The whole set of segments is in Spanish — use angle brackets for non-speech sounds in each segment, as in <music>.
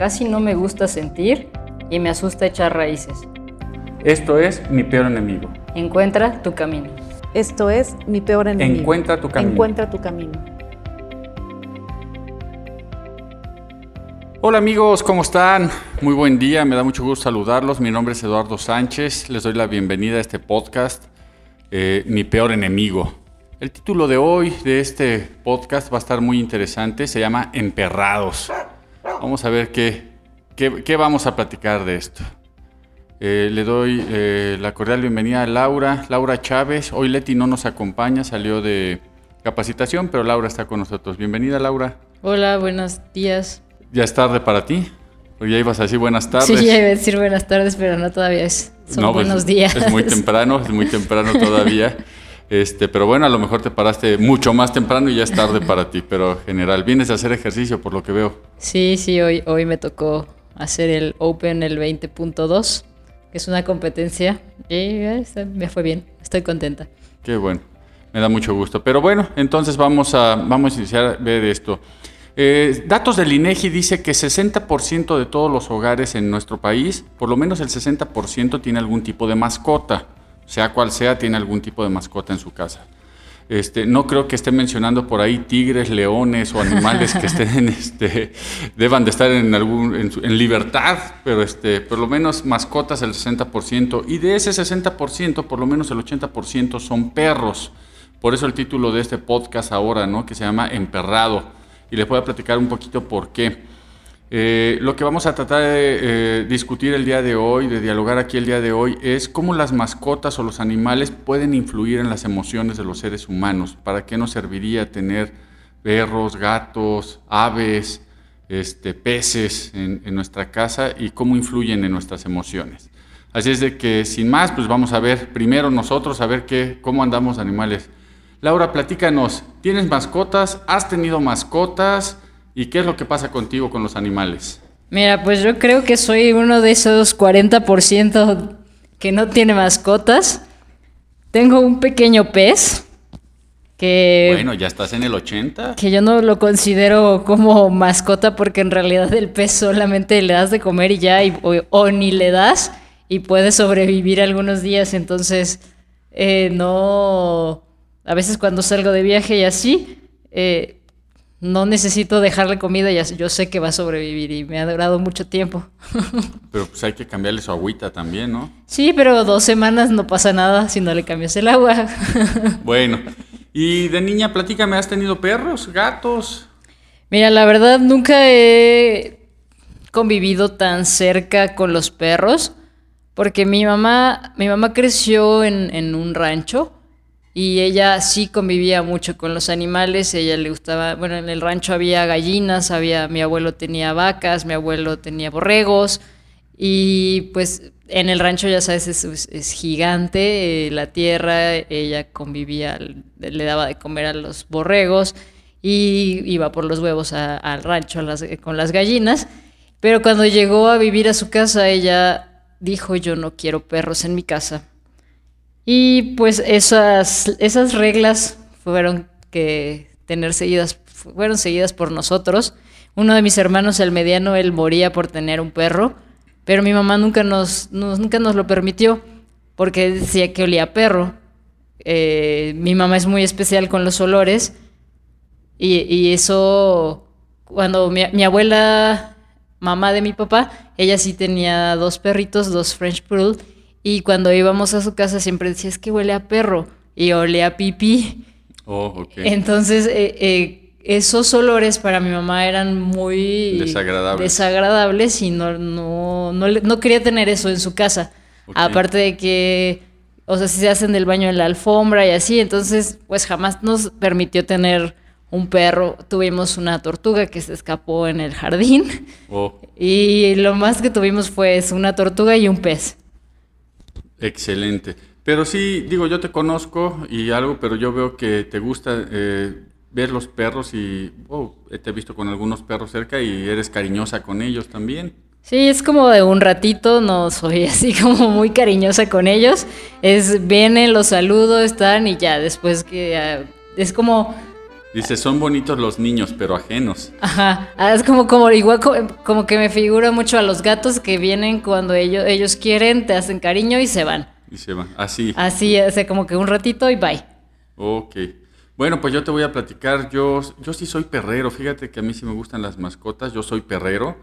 casi no me gusta sentir y me asusta echar raíces. Esto es mi peor enemigo. Encuentra tu camino. Esto es mi peor enemigo. Encuentra tu camino. Encuentra tu camino. Hola amigos, ¿cómo están? Muy buen día, me da mucho gusto saludarlos. Mi nombre es Eduardo Sánchez, les doy la bienvenida a este podcast, eh, Mi peor enemigo. El título de hoy de este podcast va a estar muy interesante, se llama Emperrados. Vamos a ver qué, qué, vamos a platicar de esto. Eh, le doy eh, la cordial bienvenida a Laura, Laura Chávez. Hoy Leti no nos acompaña, salió de capacitación, pero Laura está con nosotros. Bienvenida Laura. Hola, buenos días. ¿Ya es tarde para ti? Porque ya ibas a decir buenas tardes. Sí, ya iba a decir buenas tardes, pero no todavía es. Son pues, buenos días. Es muy temprano, es muy temprano todavía. <laughs> Este, pero bueno, a lo mejor te paraste mucho más temprano y ya es tarde para ti, pero general, vienes a hacer ejercicio por lo que veo. Sí, sí, hoy, hoy me tocó hacer el Open el 20.2, que es una competencia y me fue bien, estoy contenta. Qué bueno, me da mucho gusto. Pero bueno, entonces vamos a, vamos a iniciar a ver esto. Eh, datos del INEGI dice que 60% de todos los hogares en nuestro país, por lo menos el 60% tiene algún tipo de mascota sea cual sea, tiene algún tipo de mascota en su casa. Este, no creo que esté mencionando por ahí tigres, leones o animales que <laughs> estén, este, deban de estar en, algún, en, libertad, pero este, por lo menos mascotas el 60%, y de ese 60%, por lo menos el 80% son perros. Por eso el título de este podcast ahora, ¿no? que se llama Emperrado, y les voy a platicar un poquito por qué. Eh, lo que vamos a tratar de eh, discutir el día de hoy, de dialogar aquí el día de hoy, es cómo las mascotas o los animales pueden influir en las emociones de los seres humanos. ¿Para qué nos serviría tener perros, gatos, aves, este, peces en, nuestra casa y cómo influyen en nuestras emociones? Así es de que sin más, pues vamos a ver primero nosotros, a ver qué, cómo andamos animales. Laura, platícanos, ¿tienes mascotas? ¿Has tenido mascotas? ¿Y qué es lo que pasa contigo con los animales? Mira, pues yo creo que soy uno de esos 40% que no tiene mascotas. Tengo un pequeño pez que... Bueno, ya estás en el 80. Que yo no lo considero como mascota porque en realidad el pez solamente le das de comer y ya, o, ni le das y puede sobrevivir algunos días. Entonces, eh, no... A veces cuando salgo de viaje y así, eh, no necesito dejarle comida, ya yo sé que va a sobrevivir y me ha durado mucho tiempo. <laughs> pero pues hay que cambiarle su agüita también, ¿no? Sí, pero dos semanas no pasa nada si no le cambias el agua. <laughs> bueno, y de niña, platícame, ¿has tenido perros, gatos? Mira, la verdad nunca he convivido tan cerca con los perros, porque mi mamá, mi mamá creció en, en un rancho y ella sí convivía mucho con los animales, ella le gustaba, bueno, en el rancho había gallinas, había, mi abuelo tenía vacas, mi abuelo tenía borregos, y pues en el rancho ya sabes, es, gigante eh, la tierra, ella convivía, le daba de comer a los borregos y iba por los huevos al rancho con las gallinas, pero cuando llegó a vivir a su casa, ella dijo, yo no quiero perros en mi casa y pues esas, esas reglas fueron que tener seguidas, fueron seguidas por nosotros. Uno de mis hermanos, el mediano, él moría por tener un perro, pero mi mamá nunca nos, nunca nos lo permitió porque decía que olía a perro. Eh, mi mamá es muy especial con los olores y, y eso, cuando mi, mi, abuela, mamá de mi papá, ella sí tenía dos perritos, dos French Poodle, y cuando íbamos a su casa siempre decía, es que huele a perro y olía a pipí. Oh, ok. Entonces, eh, eh, esos olores para mi mamá eran muy desagradables, desagradables y no, no, no, quería tener eso en su casa. Aparte de que, o sea, si se hacen del baño en la alfombra y así, entonces, pues jamás nos permitió tener un perro. Tuvimos una tortuga que se escapó en el jardín. Oh. Y lo más que tuvimos fue eso, una tortuga y un pez. Excelente. Pero sí, digo, yo te conozco y algo, pero yo veo que te gusta eh, ver los perros y oh, te he visto con algunos perros cerca y eres cariñosa con ellos también. Sí, es como de un ratito, no soy <laughs> así como muy cariñosa con ellos. Es vienen, los saludo, están y ya, después que ah, es como Dice, son bonitos los niños, pero ajenos. Ajá, ah, es como, como igual como, que me figura mucho a los gatos que vienen cuando ellos, ellos quieren, te hacen cariño y se van. Y se van, así. Así, o sea, como que un ratito y bye. Ok. Bueno, pues yo te voy a platicar, yo, yo sí soy perrero, fíjate que a mí sí me gustan las mascotas, yo soy perrero.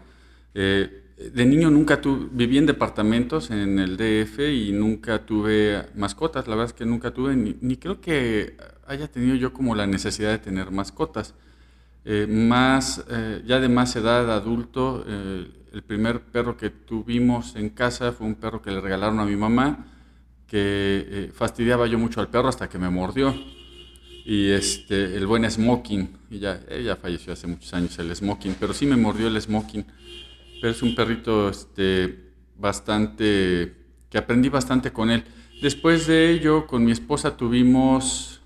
Eh, de niño nunca tuve, viví en departamentos en el DF y nunca tuve mascotas, la verdad es que nunca tuve, ni, creo que haya tenido yo como la necesidad de tener mascotas. Eh, más, eh, ya de más edad, adulto, eh, el primer perro que tuvimos en casa fue un perro que le regalaron a mi mamá, que fastidiaba yo mucho al perro hasta que me mordió. Y este, el buen Smoking, y ya, ella falleció hace muchos años el Smoking, pero sí me mordió el Smoking. Pero es un perrito este, bastante, que aprendí bastante con él. Después de ello, con mi esposa tuvimos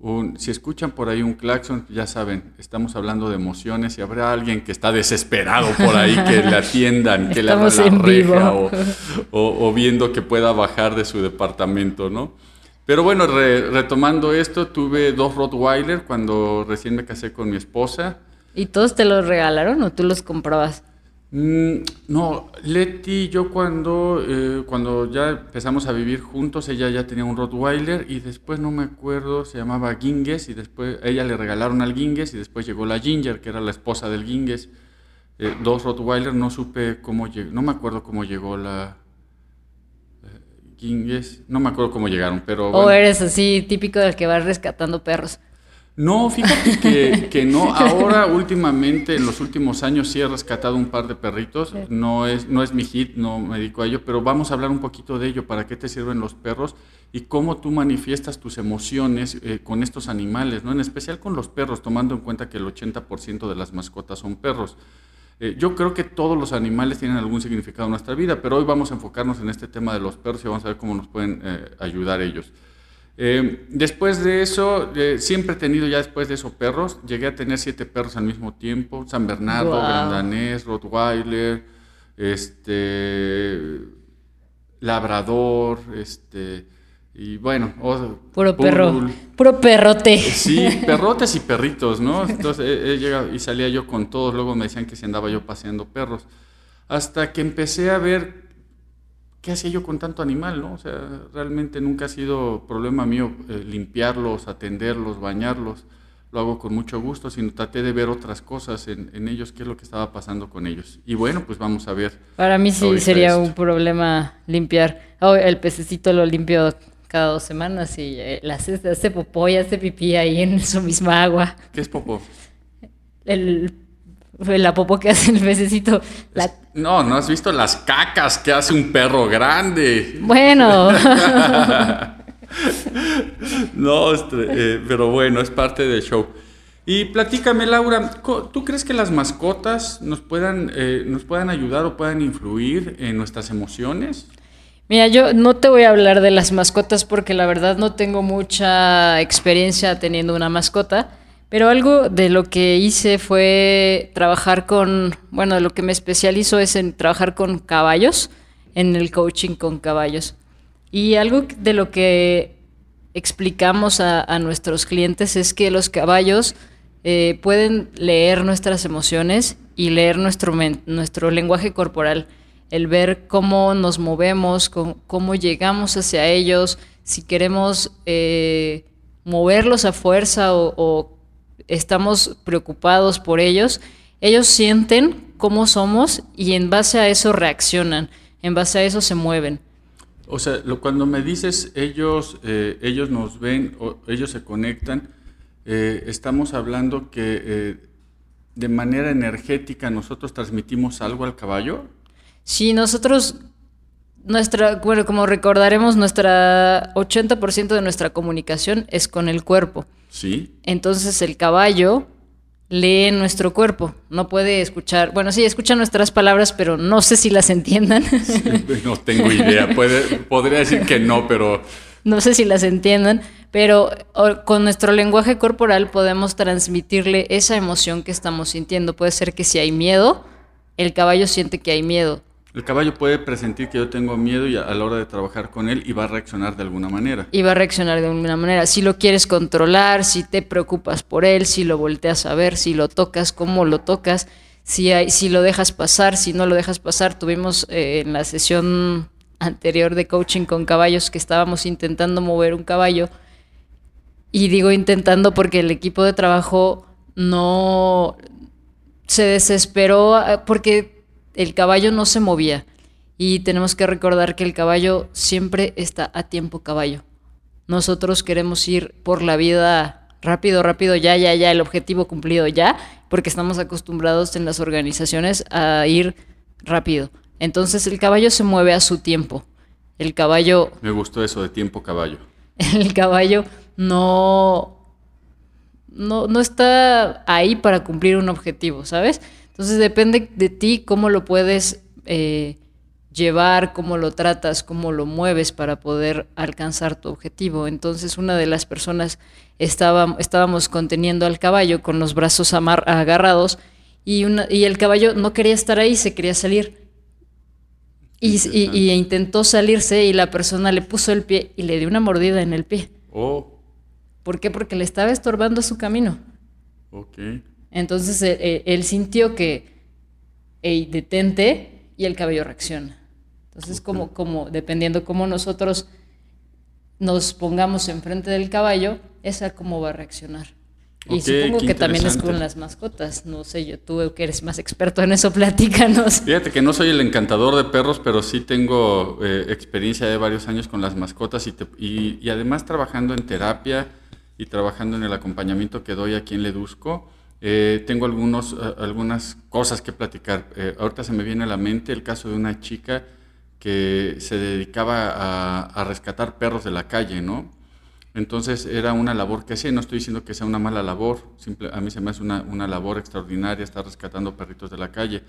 un, si escuchan por ahí un claxon, ya saben, estamos hablando de emociones y habrá alguien que está desesperado por ahí que le <laughs> atiendan, que le abra la reja o, o, viendo que pueda bajar de su departamento, ¿no? Pero bueno, retomando esto, tuve dos Rottweiler cuando recién me casé con mi esposa. ¿Y todos te los regalaron o tú los comprabas? Mm, no, Leti, yo cuando, eh, cuando ya empezamos a vivir juntos, ella ya tenía un Rottweiler y después no me acuerdo, se llamaba Ginges y después ella le regalaron al Ginges y después llegó la Ginger, que era la esposa del Ginges. Eh, dos Rottweiler, no supe cómo llegó, no me acuerdo cómo llegó la eh, Ginges, no me acuerdo cómo llegaron, pero... O eres así típico del que va rescatando perros. No, fíjate que, que, no. Ahora, últimamente, en los últimos años, sí he rescatado un par de perritos. No es, no es mi hit, no me dedico a ello, pero vamos a hablar un poquito de ello. ¿Para qué te sirven los perros? Y cómo tú manifiestas tus emociones eh, con estos animales, ¿no? En especial con los perros, tomando en cuenta que el 80% de las mascotas son perros. Eh, yo creo que todos los animales tienen algún significado en nuestra vida, pero hoy vamos a enfocarnos en este tema de los perros y vamos a ver cómo nos pueden eh, ayudar ellos. Eh, después de eso, eh, siempre he tenido ya después de eso perros. Llegué a tener siete perros al mismo tiempo. San Bernardo, Grandanés, Rottweiler, este, Labrador, este, y bueno. puro perro, puro perrote. Sí, <laughs> perrotes y perritos, ¿no? Entonces he, llegado y salía yo con todos. Luego me decían que si andaba yo paseando perros. Hasta que empecé a ver ¿qué hacía yo con tanto animal? ¿no? O sea, realmente nunca ha sido problema mío eh, limpiarlos, atenderlos, bañarlos. Lo hago con mucho gusto, sino traté de ver otras cosas en, ellos, qué es lo que estaba pasando con ellos. Y bueno, pues vamos a ver. Para mí sí sería un problema limpiar. Oh, el pececito lo limpio cada dos semanas y eh, hace, hace popó y hace pipí ahí en su misma agua. ¿Qué es popó? El la popo que hace el pececito. No, no has visto las cacas que hace un perro grande. Bueno. <laughs> no, este, eh, pero bueno, es parte del show. Y platícame, Laura, ¿tú crees que las mascotas nos puedan, eh, nos puedan ayudar o puedan influir en nuestras emociones? Mira, yo no te voy a hablar de las mascotas porque la verdad no tengo mucha experiencia teniendo una mascota. Pero algo de lo que hice fue trabajar con, bueno, lo que me especializo es en trabajar con caballos, en el coaching con caballos. Y algo de lo que explicamos a, nuestros clientes es que los caballos eh, pueden leer nuestras emociones y leer nuestro, nuestro lenguaje corporal, el ver cómo nos movemos, cómo, llegamos hacia ellos, si queremos eh, moverlos a fuerza o, o estamos preocupados por ellos, ellos sienten cómo somos y en base a eso reaccionan, en base a eso se mueven. O sea, lo, cuando me dices ellos, eh, ellos nos ven, o ellos se conectan, eh, estamos hablando que eh, de manera energética nosotros transmitimos algo al caballo. Sí, nosotros, nuestra, bueno, como recordaremos, nuestra 80% de nuestra comunicación es con el cuerpo. Sí. Entonces el caballo lee nuestro cuerpo, no puede escuchar, bueno, sí, escucha nuestras palabras, pero no sé si las entiendan. <laughs> no tengo idea, podría decir que no, pero... No sé si las entiendan, pero con nuestro lenguaje corporal podemos transmitirle esa emoción que estamos sintiendo. Puede ser que si hay miedo, el caballo siente que hay miedo. El caballo puede presentir que yo tengo miedo y a la hora de trabajar con él y va a reaccionar de alguna manera. Y va a reaccionar de alguna manera. Si lo quieres controlar, si te preocupas por él, si lo volteas a ver, si lo tocas, cómo lo tocas, si, hay, si lo dejas pasar, si no lo dejas pasar. Tuvimos eh, en la sesión anterior de coaching con caballos que estábamos intentando mover un caballo. Y digo intentando porque el equipo de trabajo no se desesperó eh, porque el caballo no se movía. Y tenemos que recordar que el caballo siempre está a tiempo caballo. Nosotros queremos ir por la vida rápido, rápido, ya, ya, ya, el objetivo cumplido ya, porque estamos acostumbrados en las organizaciones a ir rápido. Entonces el caballo se mueve a su tiempo. El caballo... Me gustó eso de tiempo caballo. <laughs> El caballo no... No, no está ahí para cumplir un objetivo, ¿sabes? Entonces depende de ti cómo lo puedes eh, llevar, cómo lo tratas, cómo lo mueves para poder alcanzar tu objetivo. Entonces una de las personas estaba, estábamos conteniendo al caballo con los brazos agarrados y, una, y el caballo no quería estar ahí, se quería salir. Y, y, intentó salirse y la persona le puso el pie y le dio una mordida en el pie. Oh. ¿Por qué? Porque le estaba estorbando su camino. Ok. Entonces eh, eh, él, sintió que, hey, detente, y el cabello reacciona. Entonces, como, como, dependiendo cómo nosotros nos pongamos enfrente del caballo, esa cómo va a reaccionar. Y supongo que también es con las mascotas. No sé, yo tú que eres más experto en eso, <laughs> platícanos. Fíjate que no soy el encantador de perros, pero sí tengo eh, experiencia de varios años con las mascotas y, y, y, además trabajando en terapia y trabajando en el acompañamiento que doy aquí en Ledusco. Eh, tengo algunos, eh, algunas cosas que platicar. Eh, ahorita se me viene a la mente el caso de una chica que se dedicaba a, rescatar perros de la calle, ¿no? Entonces era una labor que hacía, no estoy diciendo que sea una mala labor, simple, a mí se me hace una, una labor extraordinaria estar rescatando perritos de la calle,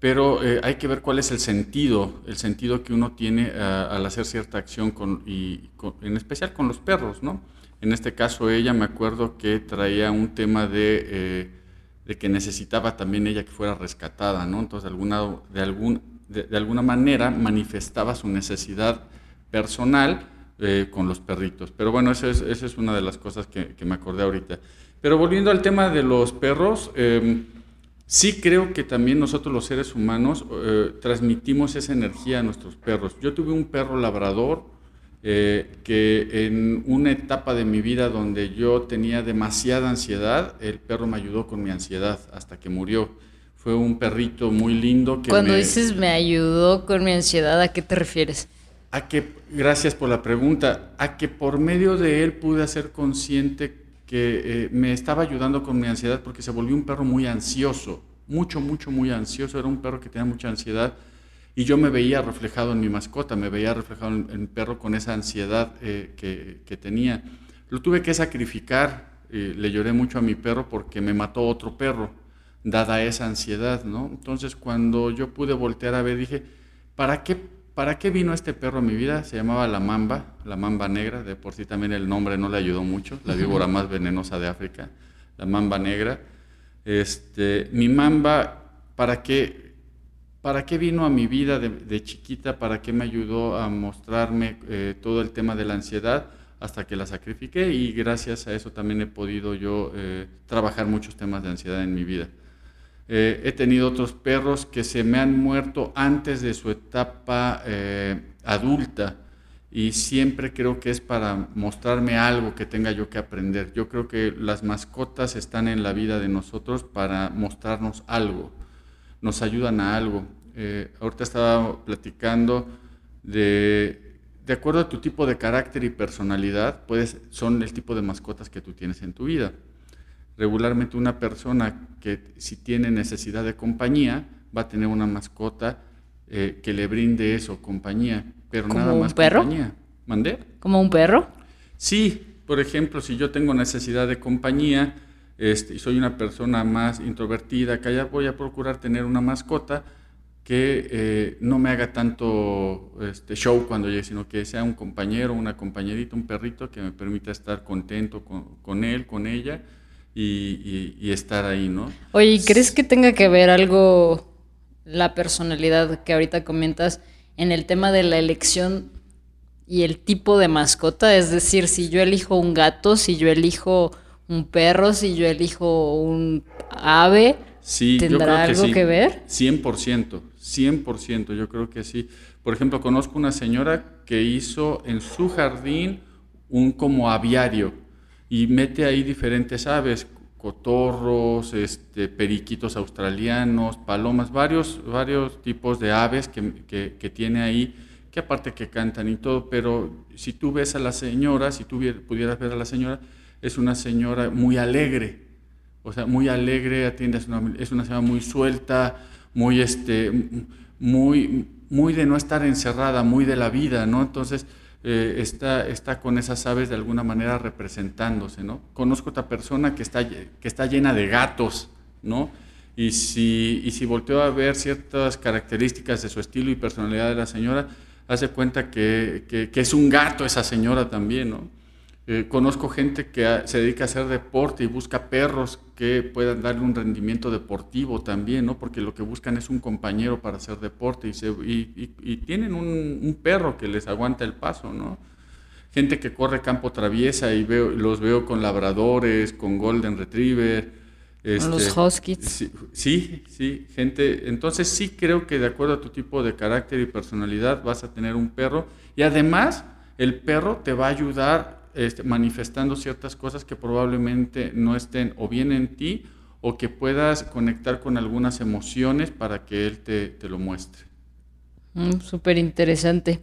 pero hay que ver cuál es el sentido, el sentido que uno tiene al hacer cierta acción, con, y en especial con los perros, ¿no? En este caso ella me acuerdo que traía un tema de, eh, de que necesitaba también ella que fuera rescatada, ¿no? Entonces de alguna, de algún, de, alguna manera manifestaba su necesidad personal eh, con los perritos. Pero bueno, esa es, una de las cosas que, que, me acordé ahorita. Pero volviendo al tema de los perros, em, sí creo que también nosotros los seres humanos eh, transmitimos esa energía a nuestros perros. Yo tuve un perro labrador eh, que en una etapa de mi vida donde yo tenía demasiada ansiedad, el perro me ayudó con mi ansiedad hasta que murió. Fue un perrito muy lindo que Cuando dices me ayudó con mi ansiedad, ¿a qué te refieres? A que, gracias por la pregunta, a que por medio de él pude hacer consciente que eh, me estaba ayudando con mi ansiedad porque se volvió un perro muy ansioso, mucho, mucho, muy ansioso. Era un perro que tenía mucha ansiedad y yo me veía reflejado en mi mascota, me veía reflejado en, mi perro con esa ansiedad eh, que, tenía. Lo tuve que sacrificar, eh, le lloré mucho a mi perro porque me mató otro perro, dada esa ansiedad, ¿no? Entonces cuando yo pude voltear a ver, dije, ¿para qué, ¿para qué vino este perro a mi vida? Se llamaba la mamba, la mamba negra, de por sí también el nombre no le ayudó mucho, la víbora más venenosa de África, la mamba negra. Este, mi mamba, ¿para qué? ¿Para qué vino a mi vida de, chiquita? ¿Para qué me ayudó a mostrarme eh, todo el tema de la ansiedad? Hasta que la sacrifiqué y gracias a eso también he podido yo eh, trabajar muchos temas de ansiedad en mi vida. Eh, he tenido otros perros que se me han muerto antes de su etapa adulta y siempre creo que es para mostrarme algo que tenga yo que aprender. Yo creo que las mascotas están en la vida de nosotros para mostrarnos algo nos ayudan a algo. Eh, ahorita estaba platicando de, de acuerdo a tu tipo de carácter y personalidad, puedes, son el tipo de mascotas que tú tienes en tu vida. Regularmente una persona que si tiene necesidad de compañía va a tener una mascota eh, que le brinde eso, compañía, pero nada más un perro? compañía. ¿Mandé? ¿Como un perro? Sí, por ejemplo, si yo tengo necesidad de compañía, este, y soy una persona más introvertida, que allá voy a procurar tener una mascota que eh, no me haga tanto este, show cuando llegue, sino que sea un compañero, una compañerita, un perrito que me permita estar contento con, él, con ella y, y, estar ahí, ¿no? Oye, ¿crees que tenga que ver algo la personalidad que ahorita comentas en el tema de la elección y el tipo de mascota? Es decir, si yo elijo un gato, si yo elijo un perro, si yo elijo un ave, ¿tendrá algo que ver? 100%, 100%, yo creo que sí. Por ejemplo, conozco una señora que hizo en su jardín un como aviario y mete ahí diferentes aves, cotorros, este, periquitos australianos, palomas, varios, varios tipos de aves que, que, tiene ahí, que aparte que cantan y todo, pero si tú ves a la señora, si tú pudieras ver a la señora, es una señora muy alegre, o sea, muy alegre, atiende, es una, es una señora muy suelta, muy, este, muy, muy de no estar encerrada, muy de la vida, ¿no? Entonces, eh, está, está con esas aves de alguna manera representándose, ¿no? Conozco otra persona que está, que está llena de gatos, ¿no? Y si, y si volteo a ver ciertas características de su estilo y personalidad de la señora, hace cuenta que, que, que es un gato esa señora también, ¿no? Eh, conozco gente que se dedica a hacer deporte y busca perros que puedan darle un rendimiento deportivo también, ¿no? Porque lo que buscan es un compañero para hacer deporte y, se, y, tienen un, perro que les aguanta el paso, ¿no? Gente que corre campo traviesa y veo, los veo con labradores, con golden retriever. Este, los huskies. Sí, sí, gente. Entonces sí creo que de acuerdo a tu tipo de carácter y personalidad vas a tener un perro y además el perro te va a ayudar este, manifestando ciertas cosas que probablemente no estén o bien en ti o que puedas conectar con algunas emociones para que él te, lo muestre. Mm, Súper interesante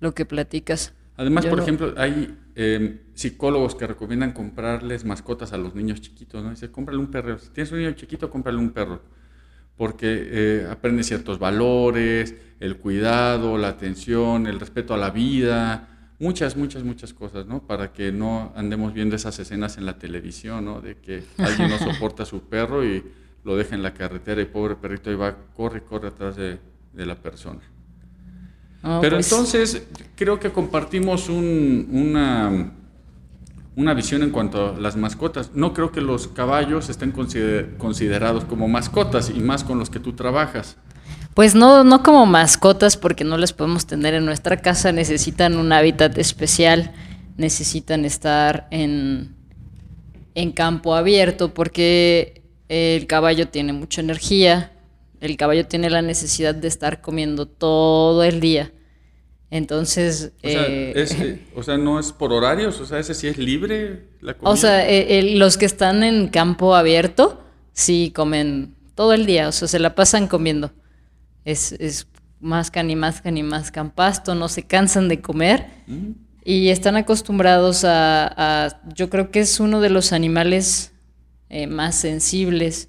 lo que platicas. Además, por ejemplo, hay em, psicólogos que recomiendan comprarles mascotas a los niños chiquitos, ¿no? Dice, cómprale un perro. Si tienes un niño chiquito, cómprale un perro. Porque eh, aprende ciertos valores, el cuidado, la atención, el respeto a la vida, muchas, muchas, muchas cosas, ¿no? Para que no andemos viendo esas escenas en la televisión, ¿no? De que alguien no <laughs> soporta a su perro y lo deja en la carretera y pobre perrito ahí va, corre, corre atrás de, la persona. Pero pues entonces creo que compartimos una, una visión en cuanto a las mascotas. No creo que los caballos estén considerados como mascotas y más con los que tú trabajas. Pues no, no como mascotas porque no las podemos tener en nuestra casa, necesitan un hábitat especial, necesitan estar en, en campo abierto porque el caballo tiene mucha energía, el caballo tiene la necesidad de estar comiendo todo el día. Entonces... O sea, eh, eh, <laughs> o sea, no es por horarios, o sea, ese sí es libre la comida. O sea, eh, los que están en campo abierto sí comen todo el día, o sea, se la pasan comiendo es, es mascan y mascan y mascan pasto, no se cansan de comer mm. y están acostumbrados a, yo creo que es uno de los animales eh, más sensibles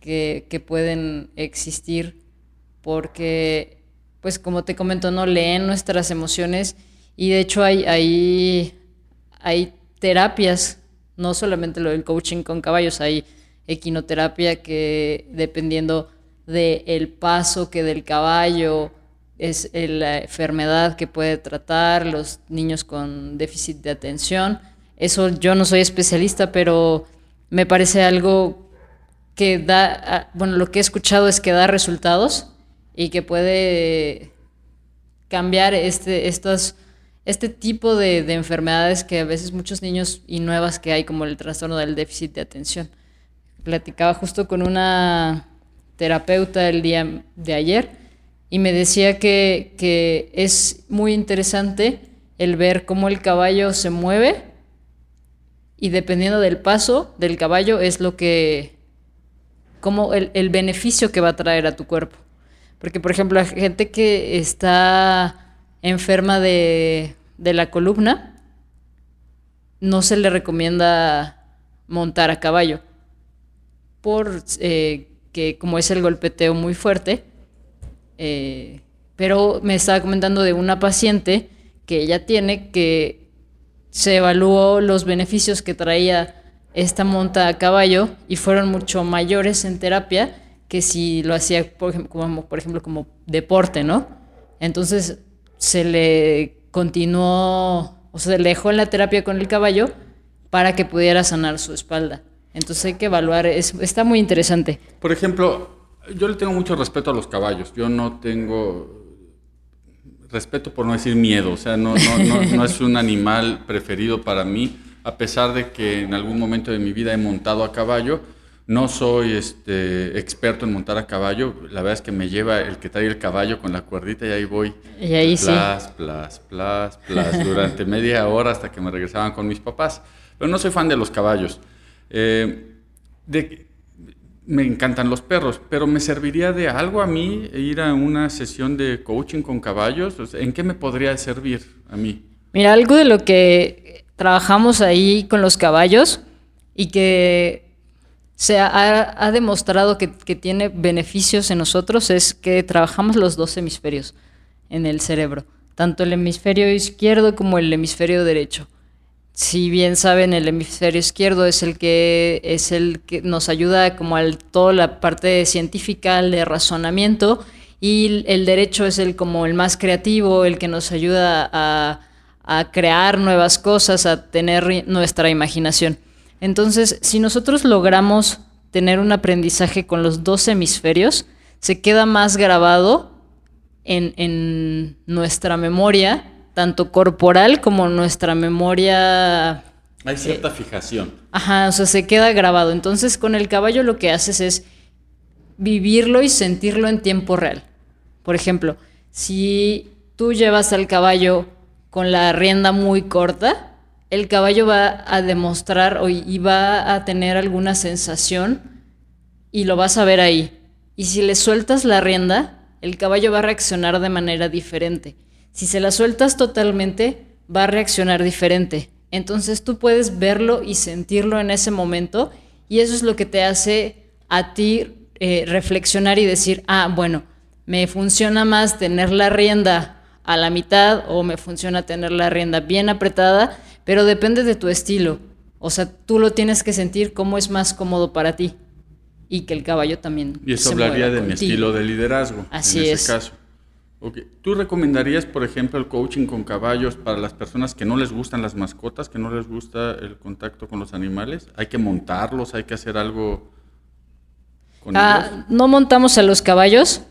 que, pueden existir porque, pues como te comento, no leen nuestras emociones y de hecho hay, hay, hay terapias, no solamente lo del coaching con caballos, hay equinoterapia que dependiendo del el paso que del caballo es la enfermedad que puede tratar, los niños con déficit de atención. Eso yo no soy especialista, pero me parece algo que da, ah, bueno, lo que he escuchado es que da resultados y que puede cambiar este, estos, este tipo de, de, enfermedades que a veces muchos niños y nuevas que hay, como el trastorno del déficit de atención. Platicaba justo con una terapeuta el día de ayer y me decía que, es muy interesante el ver cómo el caballo se mueve y dependiendo del paso del caballo es lo que, como el, beneficio que va a traer a tu cuerpo. Porque, por ejemplo, la gente que está enferma de, la columna, no se le recomienda montar a caballo por eh, que como es el golpeteo muy fuerte, eh, pero me estaba comentando de una paciente que ella tiene que se evaluó los beneficios que traía esta monta a caballo y fueron mucho mayores en terapia que si lo hacía, por ejemplo, como, deporte, ¿no? Entonces se le continuó, o se le dejó en la terapia con el caballo para que pudiera sanar su espalda. Entonces hay que evaluar, es, está muy interesante. Por ejemplo, yo le tengo mucho respeto a los caballos. Yo no tengo respeto por no decir miedo. O sea, no, no, no, <laughs> es un animal preferido para mí, a pesar de que en algún momento de mi vida he montado a caballo. No soy este, experto en montar a caballo. La verdad es que me lleva el que trae el caballo con la cuerdita y ahí voy. Y ahí plas, sí. Plas, plas, plas, durante <laughs> media hora hasta que me regresaban con mis papás. Pero no soy fan de los caballos. Eh, me encantan los perros, pero ¿me serviría de algo a mí ir a una sesión de coaching con caballos? ¿En qué me podría servir a mí? Mira, algo de lo que trabajamos ahí con los caballos y que se ha, demostrado que, tiene beneficios en nosotros es que trabajamos los dos hemisferios en el cerebro, tanto el hemisferio izquierdo como el hemisferio derecho si bien saben, el hemisferio izquierdo es el que es el que nos ayuda como a toda la parte científica, de razonamiento, y el derecho es el como el más creativo, el que nos ayuda a, a crear nuevas cosas, a tener nuestra imaginación. Entonces, si nosotros logramos tener un aprendizaje con los dos hemisferios, se queda más grabado en, en nuestra memoria tanto corporal como nuestra memoria. Hay cierta fijación. Ajá, o sea, se queda grabado. Entonces, con el caballo lo que haces es vivirlo y sentirlo en tiempo real. Por ejemplo, si tú llevas al caballo con la rienda muy corta, el caballo va a demostrar o, y va a tener alguna sensación y lo vas a ver ahí. Y si le sueltas la rienda, el caballo va a reaccionar de manera diferente. Si se la sueltas totalmente, va a reaccionar diferente. Entonces tú puedes verlo y sentirlo en ese momento y eso es lo que te hace a ti eh, reflexionar y decir, ah, bueno, me funciona más tener la rienda a la mitad o me funciona tener la rienda bien apretada, pero depende de tu estilo. O sea, tú lo tienes que sentir como es más cómodo para ti y que el caballo también. Y eso hablaría de mi estilo de liderazgo. Así en ese es. caso. Okay. ¿Tú recomendarías, por ejemplo, el coaching con caballos para las personas que no les gustan las mascotas, que no les gusta el contacto con los animales? ¿Hay que montarlos? ¿Hay que hacer algo con ah, ellos? No montamos a los caballos.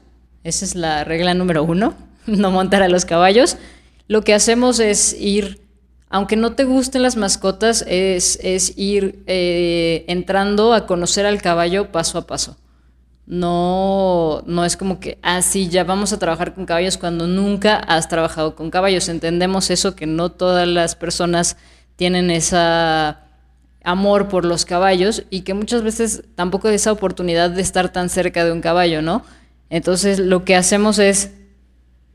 Esa es la regla número uno. <laughs> No montar a los caballos. Lo que hacemos es ir, aunque no te gusten las mascotas, es, es ir eh, entrando a conocer al caballo paso a paso no, no es como que, ah, sí, ya vamos a trabajar con caballos cuando nunca has trabajado con caballos. Entendemos eso, que no todas las personas tienen ese amor por los caballos y que muchas veces tampoco hay esa oportunidad de estar tan cerca de un caballo, ¿no? Entonces lo que hacemos es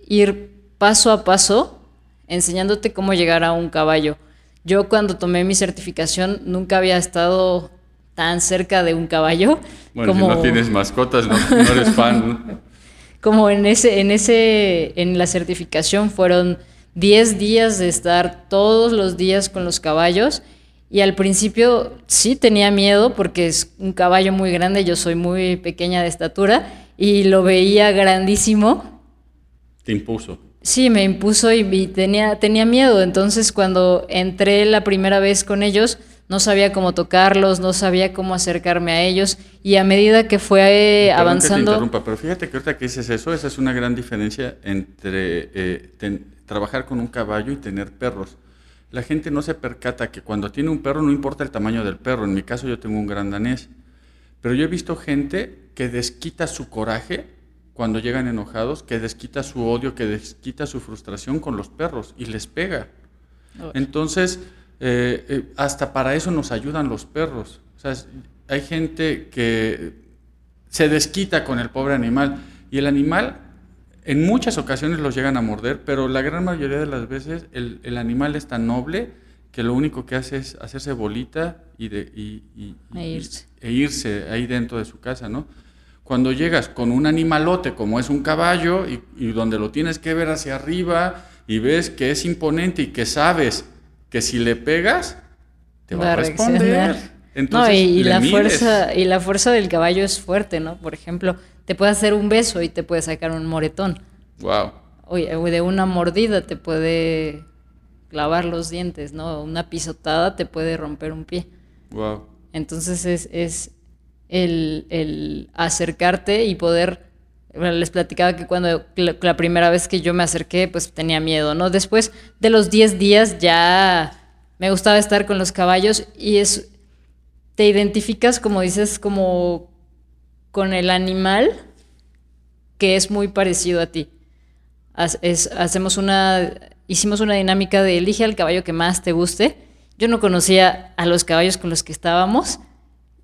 ir paso a paso enseñándote cómo llegar a un caballo. Yo cuando tomé mi certificación nunca había estado tan cerca de un caballo. Bueno, como, si no tienes mascotas, no, no eres fan. <laughs> como en ese, en ese, en la certificación fueron 10 días de estar todos los días con los caballos. Y al principio sí tenía miedo porque es un caballo muy grande, yo soy muy pequeña de estatura y lo veía grandísimo. Te impuso. Sí, me impuso y, y tenía, tenía miedo. Entonces cuando entré la primera vez con ellos, no sabía cómo tocarlos, no sabía cómo acercarme a ellos y a medida que fue avanzando... Que te interrumpa, pero fíjate que ahorita que dices eso, esa es una gran diferencia entre eh, ten, trabajar con un caballo y tener perros. La gente no se percata que cuando tiene un perro no importa el tamaño del perro, en mi caso yo tengo un gran danés, pero yo he visto gente que desquita su coraje cuando llegan enojados, que desquita su odio, que desquita su frustración con los perros y les pega. Entonces, eh, eh, hasta para eso nos ayudan los perros. O sea, hay gente que se desquita con el pobre animal y el animal en muchas ocasiones los llegan a morder, pero la gran mayoría de las veces el, el animal es tan noble que lo único que hace es hacerse bolita y, de, y, y, e, irse. e irse ahí dentro de su casa, ¿no? Cuando llegas con un animalote como es un caballo y donde lo tienes que ver hacia arriba y ves que es imponente y que sabes que si le pegas, te va, va a responder. Entonces, no, y, la mides. fuerza, y la fuerza del caballo es fuerte, ¿no? Por ejemplo, te puede hacer un beso y te puede sacar un moretón. Wow. O de una mordida te puede clavar los dientes, ¿no? Una pisotada te puede romper un pie. Wow. Entonces es, es el, el acercarte y poder. Les platicaba que cuando la, primera vez que yo me acerqué, pues tenía miedo, ¿no? Después de los 10 días ya me gustaba estar con los caballos y es. Te identificas, como dices, como con el animal que es muy parecido a ti. Hacemos una, hicimos una dinámica de elige al caballo que más te guste. Yo no conocía a los caballos con los que estábamos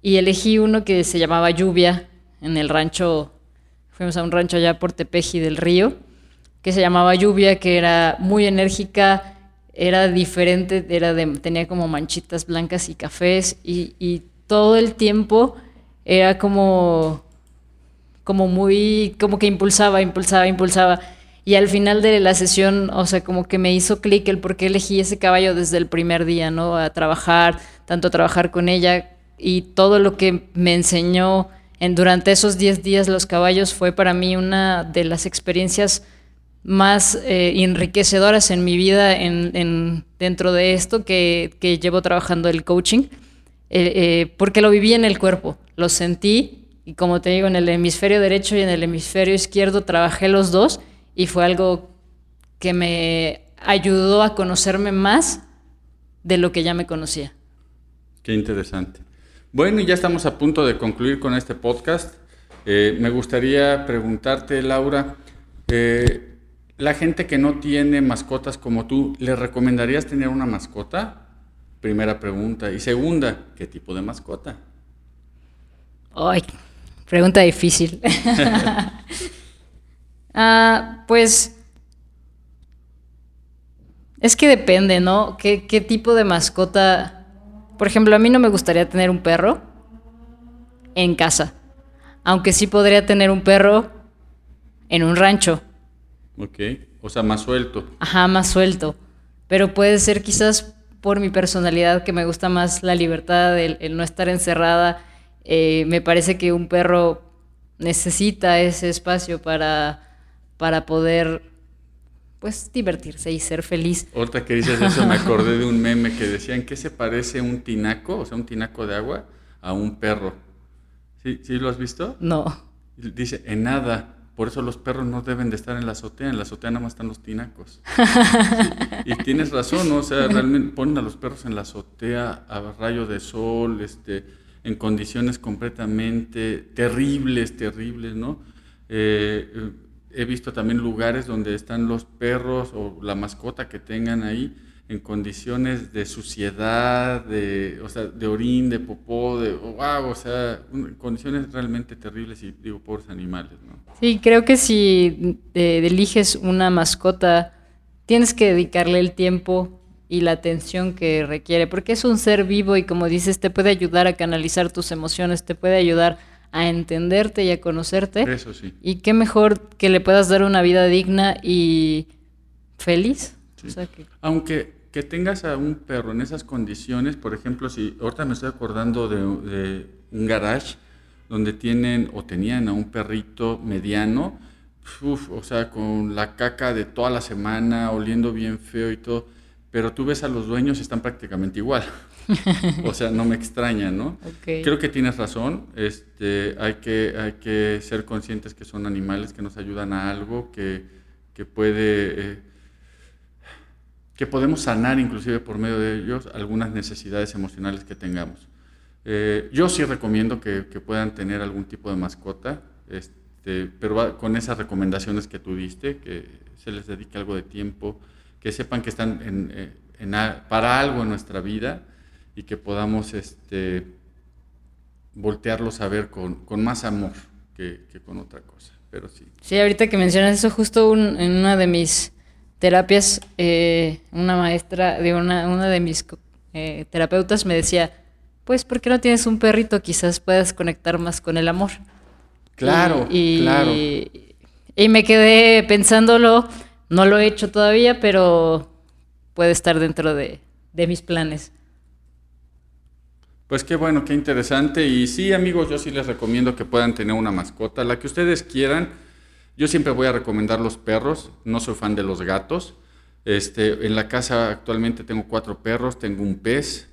y elegí uno que se llamaba Lluvia en el rancho, fuimos a un rancho allá por Tepeji del Río, que se llamaba Lluvia, que era muy enérgica, era diferente, era de, tenía como manchitas blancas y cafés y, y todo el tiempo era como como muy, como que impulsaba, impulsaba, impulsaba. Y al final de la sesión, o sea, como que me hizo clic el por qué elegí ese caballo desde el primer día, ¿no? A trabajar, tanto a trabajar con ella y todo lo que me enseñó durante esos 10 días los caballos fue para mí una de las experiencias más eh, enriquecedoras en mi vida en, en- dentro de esto que, que llevo trabajando el coaching, eh, eh, porque lo viví en el cuerpo, lo sentí y como te digo, en el hemisferio derecho y en el hemisferio izquierdo trabajé los dos y fue algo que me ayudó a conocerme más de lo que ya me conocía. Qué interesante. Bueno, y ya estamos a punto de concluir con este podcast. Eh, me gustaría preguntarte, Laura, eh, la gente que no tiene mascotas como tú, ¿le recomendarías tener una mascota? Primera pregunta. Y segunda, ¿qué tipo de mascota? Ay, pregunta difícil. <laughs> Ah, pues es que depende, ¿no? ¿Qué, qué tipo de mascota? Por ejemplo, a mí no me gustaría tener un perro en casa, aunque sí podría tener un perro en un rancho, Ok. O sea, más suelto. ajá, más suelto. Pero puede ser quizás por mi personalidad que me gusta más la libertad, el, el no estar encerrada. Eh, me parece que un perro necesita ese espacio para, para poder pues divertirse y ser feliz. Ahorita que dices eso, me acordé de un meme que decía, ¿en qué se parece un tinaco, o sea, un tinaco de agua, a un perro? ¿Sí, ¿Sí lo has visto? No. Dice, en nada. Por eso los perros no deben de estar en la azotea. En la azotea nada más están los tinacos. <laughs> Sí, Y tienes razón, ¿no? O sea, realmente ponen a los perros en la azotea a rayo de sol, este, en condiciones completamente terribles, terribles, ¿no? Eh, eh, he visto también lugares donde están los perros o la mascota que tengan ahí en condiciones de suciedad, de, o sea, de orín, de popó, de wow, o sea, condiciones realmente terribles y digo, pobres animales, ¿no? Sí, creo que si eh, eliges una mascota, tienes que dedicarle el tiempo y la atención que requiere, porque es un ser vivo y como dices, te puede ayudar a canalizar tus emociones, te puede ayudar a entenderte y a conocerte. Eso sí. Y qué mejor que le puedas dar una vida digna y feliz. Sí. O sea, que- Aunque que tengas a un perro en esas condiciones, por ejemplo, si ahorita me estoy acordando de, de un garage donde tienen o tenían a un perrito mediano, uf, o sea, con la caca de toda la semana, oliendo bien feo y todo, pero tú ves a los dueños y están prácticamente igual. <laughs> o sea, no me extraña, ¿no? Creo que tienes razón. Este, hay, que, hay que ser conscientes que son animales que nos ayudan a algo, que, que puede, eh, que podemos sanar inclusive por medio de ellos algunas necesidades emocionales que tengamos. Eh, yo sí recomiendo que, que puedan tener algún tipo de mascota, este, pero va con esas recomendaciones que tú diste, que se les dedique algo de tiempo, que sepan que están en, eh, en a- para algo en nuestra vida y que podamos este, voltearlos a ver con, con más amor que, que con otra cosa. Pero sí. Sí, ahorita que mencionas eso, justo un- en una de mis terapias, eh, una maestra de una, una de mis eh, terapeutas me decía, pues, ¿por qué no tienes un perrito? Quizás puedas conectar más con el amor. Claro, y, claro. Y me quedé pensándolo, no lo he hecho todavía, pero puede estar dentro de, de mis planes. Pues qué bueno, qué interesante. Y sí, amigos, yo sí les recomiendo que puedan tener una mascota, la que ustedes quieran. Yo siempre voy a recomendar los perros, no soy fan de los gatos. Este, en la casa actualmente tengo cuatro perros, tengo un pez.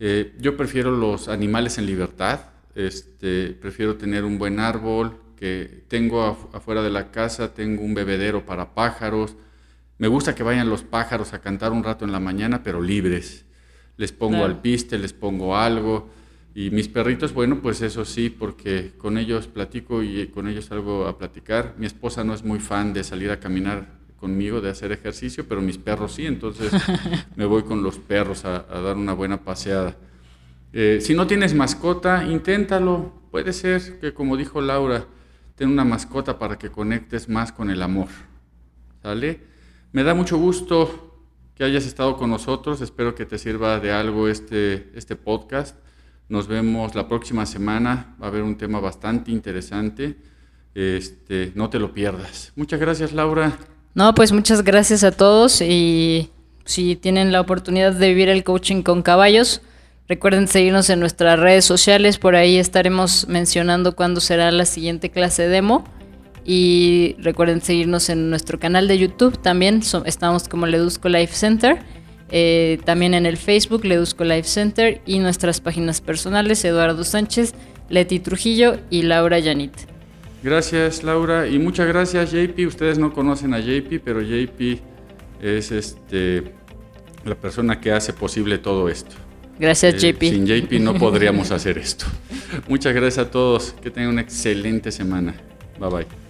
Eh, yo prefiero los animales en libertad. Este, prefiero tener un buen árbol, que tengo afuera de la casa, tengo un bebedero para pájaros. Me gusta que vayan los pájaros a cantar un rato en la mañana, pero libres. Les pongo al piste, les pongo algo. Y mis perritos, bueno, pues eso sí, porque con ellos platico y con ellos salgo a platicar. Mi esposa no es muy fan de salir a caminar conmigo, de hacer ejercicio, pero mis perros sí, entonces <laughs> me voy con los perros a, dar una buena paseada. Eh, si no tienes mascota, inténtalo. Puede ser que, como dijo Laura, ten una mascota para que conectes más con el amor. ¿Sale? Me da mucho gusto que hayas estado con nosotros. Espero que te sirva de algo este, este podcast. Nos vemos la próxima semana. Va a haber un tema bastante interesante. Este, no te lo pierdas. Muchas gracias, Laura. No, pues muchas gracias a todos y si tienen la oportunidad de vivir el coaching con caballos, Recuerden seguirnos en nuestras redes sociales, por ahí estaremos mencionando cuándo será la siguiente clase demo. Y recuerden seguirnos en nuestro canal de YouTube también, estamos como Ledusco Life Center. Eh, también en el Facebook, Ledusco Life Center, y nuestras páginas personales, Eduardo Sánchez, Leti Trujillo y Laura Yanit. Gracias, Laura, y muchas gracias, JP. Ustedes no conocen a JP, pero JP es este, la persona que hace posible todo esto. Gracias, eh, JP. Sin JP no <laughs> podríamos hacer esto. Muchas gracias a todos. Que tengan una excelente semana. Bye bye.